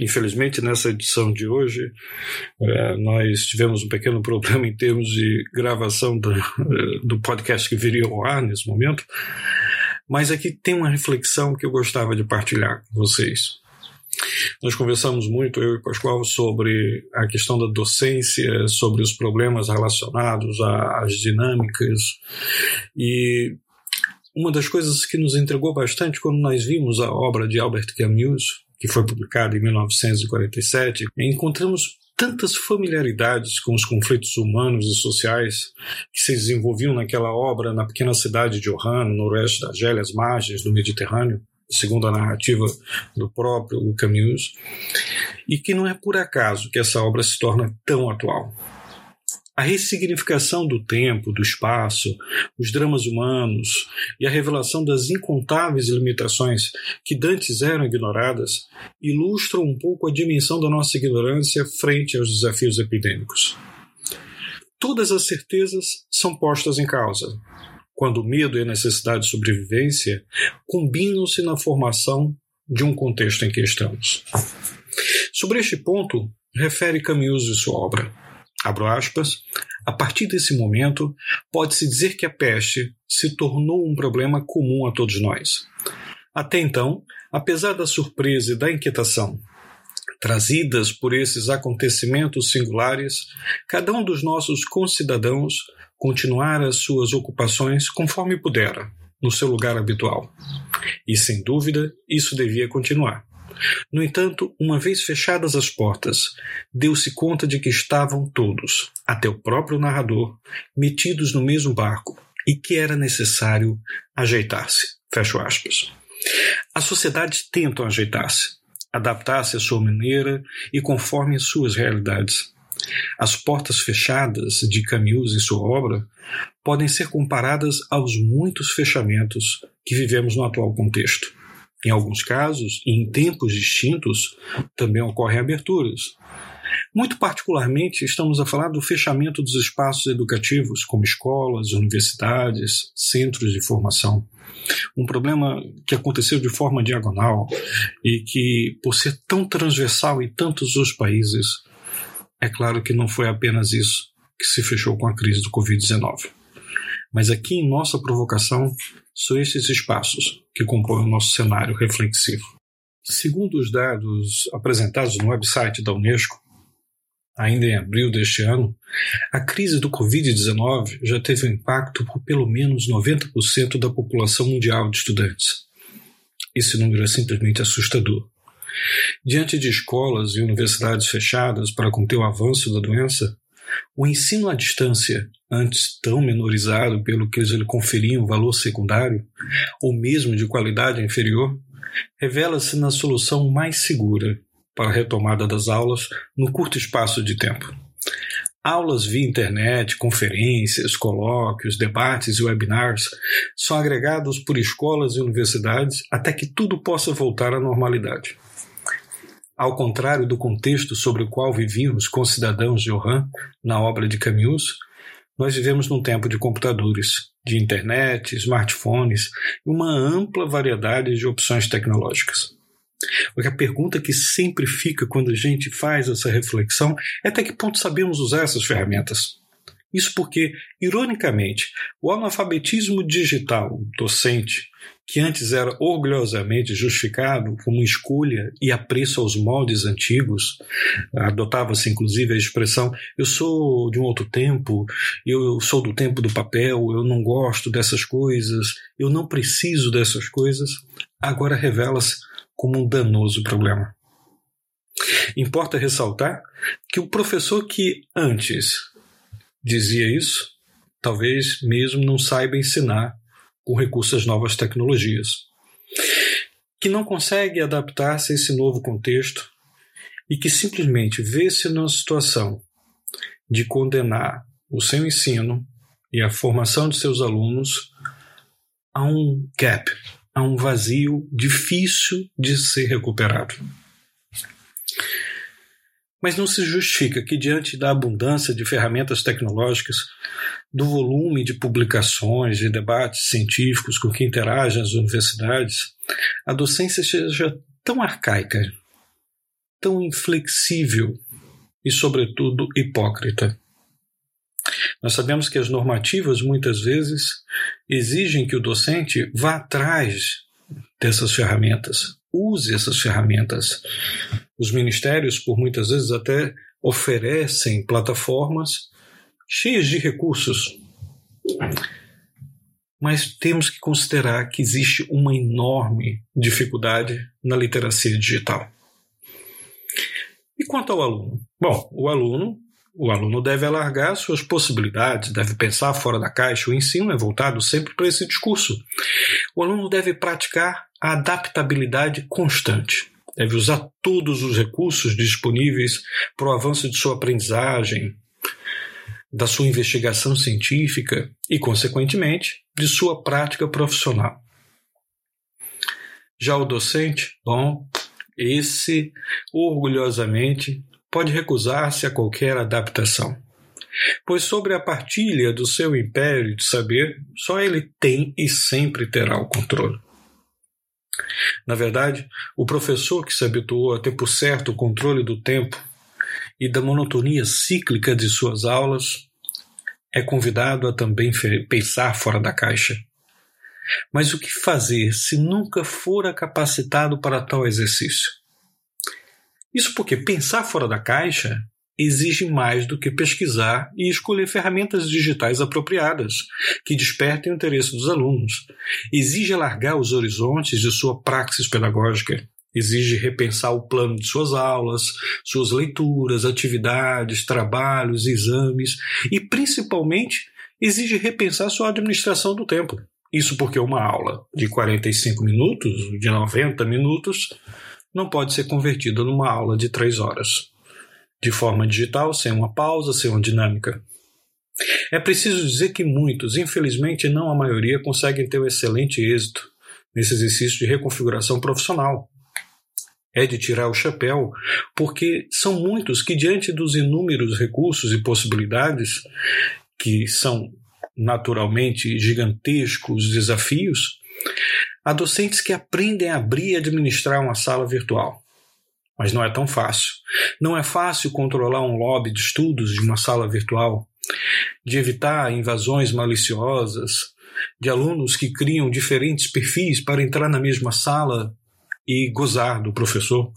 Infelizmente, nessa edição de hoje, é, nós tivemos um pequeno problema em termos de gravação do, do podcast que viria ao ar nesse momento, mas aqui tem uma reflexão que eu gostava de partilhar com vocês. Nós conversamos muito, eu e Pascoal, sobre a questão da docência, sobre os problemas relacionados às dinâmicas, e uma das coisas que nos entregou bastante quando nós vimos a obra de Albert Camus, que foi publicado em 1947, encontramos tantas familiaridades com os conflitos humanos e sociais que se desenvolviam naquela obra na pequena cidade de Oran, no noroeste da Argélia, às margens do Mediterrâneo, segundo a narrativa do próprio Camus, e que não é por acaso que essa obra se torna tão atual. A ressignificação do tempo, do espaço, os dramas humanos e a revelação das incontáveis limitações que dantes eram ignoradas ilustram um pouco a dimensão da nossa ignorância frente aos desafios epidêmicos. Todas as certezas são postas em causa, quando o medo e a necessidade de sobrevivência combinam-se na formação de um contexto em que estamos. Sobre este ponto, refere Camus e sua obra. Abro aspas. A partir desse momento, pode-se dizer que a peste se tornou um problema comum a todos nós. Até então, apesar da surpresa e da inquietação trazidas por esses acontecimentos singulares, cada um dos nossos concidadãos continuara as suas ocupações conforme pudera, no seu lugar habitual. E sem dúvida, isso devia continuar. No entanto, uma vez fechadas as portas, deu-se conta de que estavam todos, até o próprio narrador, metidos no mesmo barco e que era necessário ajeitar-se. Fecho aspas. As sociedades tentam ajeitar-se, adaptar-se à sua maneira e conforme as suas realidades. As portas fechadas de Camus e sua obra podem ser comparadas aos muitos fechamentos que vivemos no atual contexto. Em alguns casos, em tempos distintos, também ocorrem aberturas. Muito particularmente, estamos a falar do fechamento dos espaços educativos, como escolas, universidades, centros de formação. Um problema que aconteceu de forma diagonal e que, por ser tão transversal em tantos os países, é claro que não foi apenas isso que se fechou com a crise do Covid-19. Mas aqui em nossa provocação são esses espaços que compõem o nosso cenário reflexivo. Segundo os dados apresentados no website da Unesco, ainda em abril deste ano, a crise do Covid-19 já teve um impacto por pelo menos 90% da população mundial de estudantes. Esse número é simplesmente assustador. Diante de escolas e universidades fechadas para conter o avanço da doença, o ensino à distância, antes tão menorizado pelo que ele conferia um valor secundário, ou mesmo de qualidade inferior, revela-se na solução mais segura para a retomada das aulas no curto espaço de tempo. Aulas via internet, conferências, colóquios, debates e webinars são agregados por escolas e universidades até que tudo possa voltar à normalidade. Ao contrário do contexto sobre o qual vivíamos cidadãos de Oran na obra de Camus, nós vivemos num tempo de computadores, de internet, smartphones e uma ampla variedade de opções tecnológicas. Porque a pergunta que sempre fica quando a gente faz essa reflexão é até que ponto sabemos usar essas ferramentas. Isso porque, ironicamente, o analfabetismo digital docente que antes era orgulhosamente justificado como escolha e apreço aos moldes antigos, adotava-se inclusive a expressão: eu sou de um outro tempo, eu sou do tempo do papel, eu não gosto dessas coisas, eu não preciso dessas coisas, agora revela-se como um danoso problema. Importa ressaltar que o professor que antes dizia isso, talvez mesmo não saiba ensinar com recurso às novas tecnologias, que não consegue adaptar-se a esse novo contexto e que simplesmente vê-se numa situação de condenar o seu ensino e a formação de seus alunos a um gap, a um vazio difícil de ser recuperado. Mas não se justifica que, diante da abundância de ferramentas tecnológicas, do volume de publicações e debates científicos com que interagem as universidades, a docência seja tão arcaica, tão inflexível e, sobretudo, hipócrita. Nós sabemos que as normativas muitas vezes exigem que o docente vá atrás dessas ferramentas, use essas ferramentas. Os ministérios, por muitas vezes, até oferecem plataformas cheias de recursos. Mas temos que considerar que existe uma enorme dificuldade na literacia digital. E quanto ao aluno? Bom, o aluno, o aluno deve alargar suas possibilidades, deve pensar fora da caixa. O ensino é voltado sempre para esse discurso. O aluno deve praticar a adaptabilidade constante. Deve usar todos os recursos disponíveis para o avanço de sua aprendizagem, da sua investigação científica e, consequentemente, de sua prática profissional. Já o docente, bom, esse, orgulhosamente, pode recusar-se a qualquer adaptação. Pois sobre a partilha do seu império de saber, só ele tem e sempre terá o controle. Na verdade, o professor que se habituou a ter por certo o controle do tempo e da monotonia cíclica de suas aulas é convidado a também pensar fora da caixa. Mas o que fazer se nunca fora capacitado para tal exercício? Isso porque pensar fora da caixa exige mais do que pesquisar e escolher ferramentas digitais apropriadas, que despertem o interesse dos alunos. Exige alargar os horizontes de sua praxis pedagógica. Exige repensar o plano de suas aulas, suas leituras, atividades, trabalhos, exames e, principalmente, exige repensar sua administração do tempo. Isso porque uma aula de 45 minutos, de 90 minutos, não pode ser convertida numa aula de 3 horas, de forma digital, sem uma pausa, sem uma dinâmica. É preciso dizer que muitos, infelizmente não a maioria, conseguem ter um excelente êxito nesse exercício de reconfiguração profissional. É de tirar o chapéu, porque são muitos que, diante dos inúmeros recursos e possibilidades que são naturalmente gigantescos desafios, há docentes que aprendem a abrir e administrar uma sala virtual. Mas não é tão fácil. Não é fácil controlar um lobby de estudos de uma sala virtual, de evitar invasões maliciosas, de alunos que criam diferentes perfis para entrar na mesma sala e gozar do professor.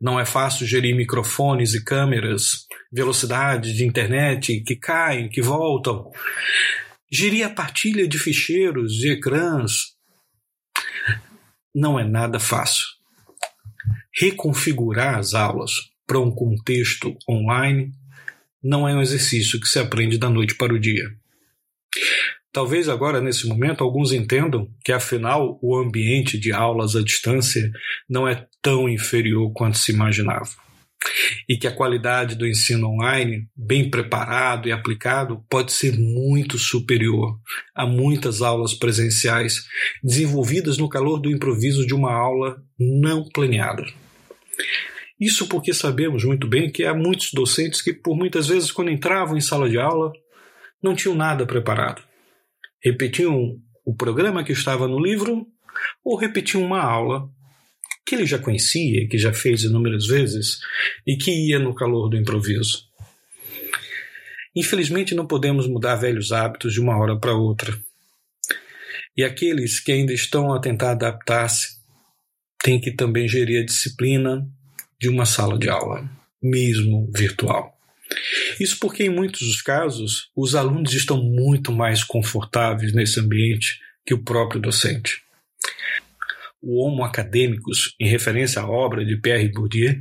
Não é fácil gerir microfones e câmeras, velocidade de internet que caem, que voltam. Gerir a partilha de ficheiros, de ecrãs. Não é nada fácil. Reconfigurar as aulas para um contexto online não é um exercício que se aprende da noite para o dia. Talvez agora, nesse momento, alguns entendam que, afinal, o ambiente de aulas à distância não é tão inferior quanto se imaginava. E que a qualidade do ensino online, bem preparado e aplicado, pode ser muito superior a muitas aulas presenciais desenvolvidas no calor do improviso de uma aula não planeada. Isso porque sabemos muito bem que há muitos docentes que, por muitas vezes, quando entravam em sala de aula, não tinham nada preparado repetiam o programa que estava no livro ou repetiam uma aula que ele já conhecia, que já fez inúmeras vezes e que ia no calor do improviso. Infelizmente, não podemos mudar velhos hábitos de uma hora para outra. E aqueles que ainda estão a tentar adaptar-se têm que também gerir a disciplina de uma sala de aula, mesmo virtual. Isso porque, em muitos dos casos, os alunos estão muito mais confortáveis nesse ambiente que o próprio docente. O Homo Academicus, em referência à obra de Pierre Bourdieu,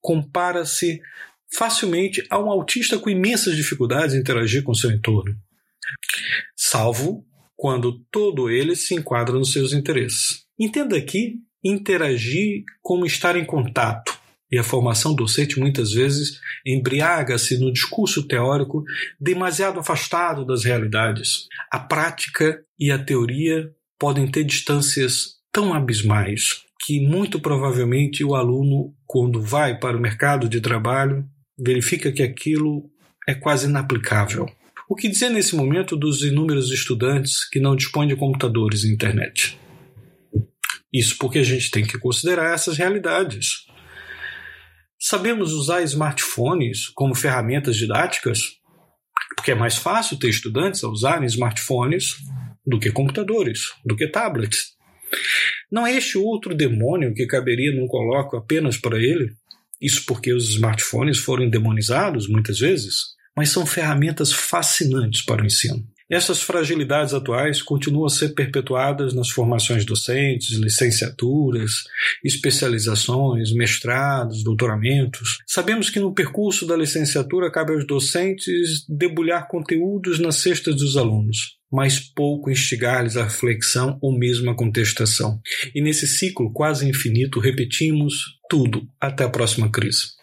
compara-se facilmente a um autista com imensas dificuldades em interagir com seu entorno, salvo quando todo ele se enquadra nos seus interesses. Entenda aqui interagir como estar em contato, E a formação docente muitas vezes embriaga-se no discurso teórico demasiado afastado das realidades. A prática e a teoria podem ter distâncias tão abismais que muito provavelmente o aluno, quando vai para o mercado de trabalho, verifica que aquilo é quase inaplicável. O que dizer nesse momento dos inúmeros estudantes que não dispõem de computadores e internet? Isso porque a gente tem que considerar essas realidades. Sabemos usar smartphones como ferramentas didáticas? Porque é mais fácil ter estudantes a usarem smartphones do que computadores, do que tablets. Não é este outro demônio que caberia num colóquio apenas para ele? Isso porque os smartphones foram demonizados muitas vezes, mas são ferramentas fascinantes para o ensino. Essas fragilidades atuais continuam a ser perpetuadas nas formações docentes, licenciaturas, especializações, mestrados, doutoramentos. Sabemos que no percurso da licenciatura cabe aos docentes debulhar conteúdos nas cestas dos alunos, mas pouco instigar-lhes a reflexão ou mesmo a contestação. E nesse ciclo quase infinito repetimos tudo até a próxima crise.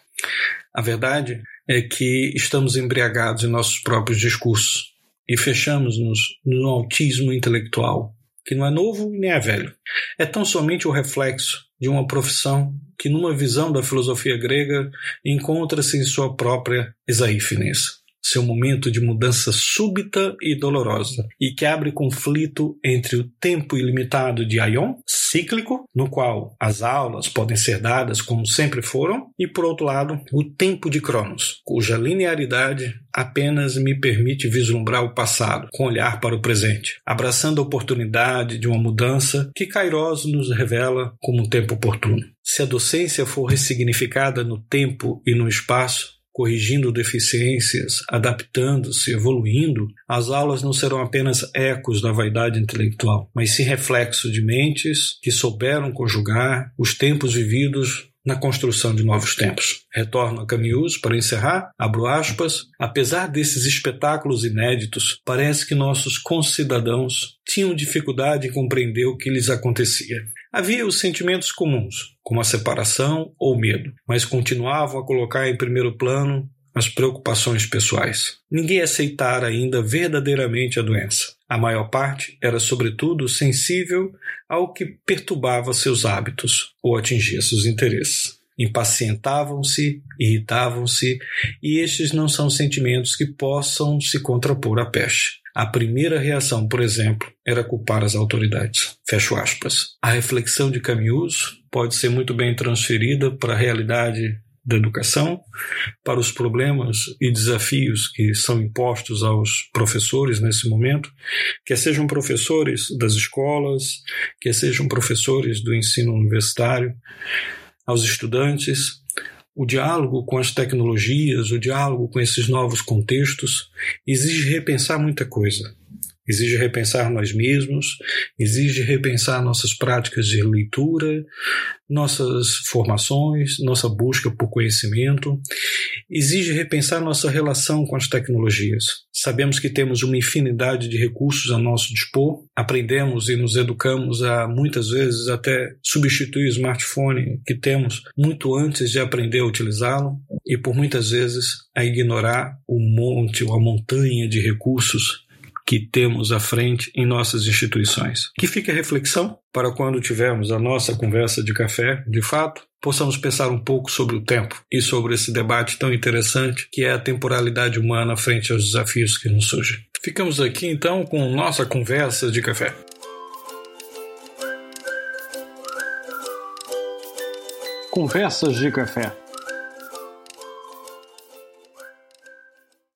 A verdade é que estamos embriagados em nossos próprios discursos e fechamos-nos no autismo intelectual, que não é novo nem é velho. É tão somente o reflexo de uma profissão que, numa visão da filosofia grega, encontra-se em sua própria exaífness seu momento de mudança súbita e dolorosa, e que abre conflito entre o tempo ilimitado de Aion, cíclico, no qual as aulas podem ser dadas como sempre foram, e por outro lado, o tempo de Cronos, cuja linearidade apenas me permite vislumbrar o passado, com olhar para o presente, abraçando a oportunidade de uma mudança que Kairos nos revela como um tempo oportuno. Se a docência for ressignificada no tempo e no espaço, corrigindo deficiências, adaptando-se, evoluindo, as aulas não serão apenas ecos da vaidade intelectual, mas sim reflexo de mentes que souberam conjugar os tempos vividos na construção de novos tempos. Retorno a Camus para encerrar, abro aspas, apesar desses espetáculos inéditos, parece que nossos concidadãos tinham dificuldade em compreender o que lhes acontecia. Havia os sentimentos comuns, como a separação ou medo, mas continuavam a colocar em primeiro plano as preocupações pessoais. Ninguém aceitara ainda verdadeiramente a doença. A maior parte era, sobretudo, sensível ao que perturbava seus hábitos ou atingia seus interesses. Impacientavam-se, irritavam-se, e estes não são sentimentos que possam se contrapor à peste. A primeira reação, por exemplo, era culpar as autoridades. Fecho aspas. A reflexão de Camus pode ser muito bem transferida para a realidade da educação, para os problemas e desafios que são impostos aos professores nesse momento, quer sejam professores das escolas, quer sejam professores do ensino universitário, aos estudantes, o diálogo com as tecnologias, o diálogo com esses novos contextos, exige repensar muita coisa. Exige repensar nós mesmos, exige repensar nossas práticas de leitura, nossas formações, nossa busca por conhecimento, exige repensar nossa relação com as tecnologias. Sabemos que temos uma infinidade de recursos a nosso dispor, aprendemos e nos educamos a muitas vezes até substituir o smartphone que temos muito antes de aprender a utilizá-lo e por muitas vezes a ignorar o monte ou a montanha de recursos que temos à frente em nossas instituições. Que fique a reflexão para quando tivermos a nossa conversa de café, de fato, possamos pensar um pouco sobre o tempo e sobre esse debate tão interessante que é a temporalidade humana frente aos desafios que nos surgem. Ficamos aqui então com nossa conversa de café. Conversas de café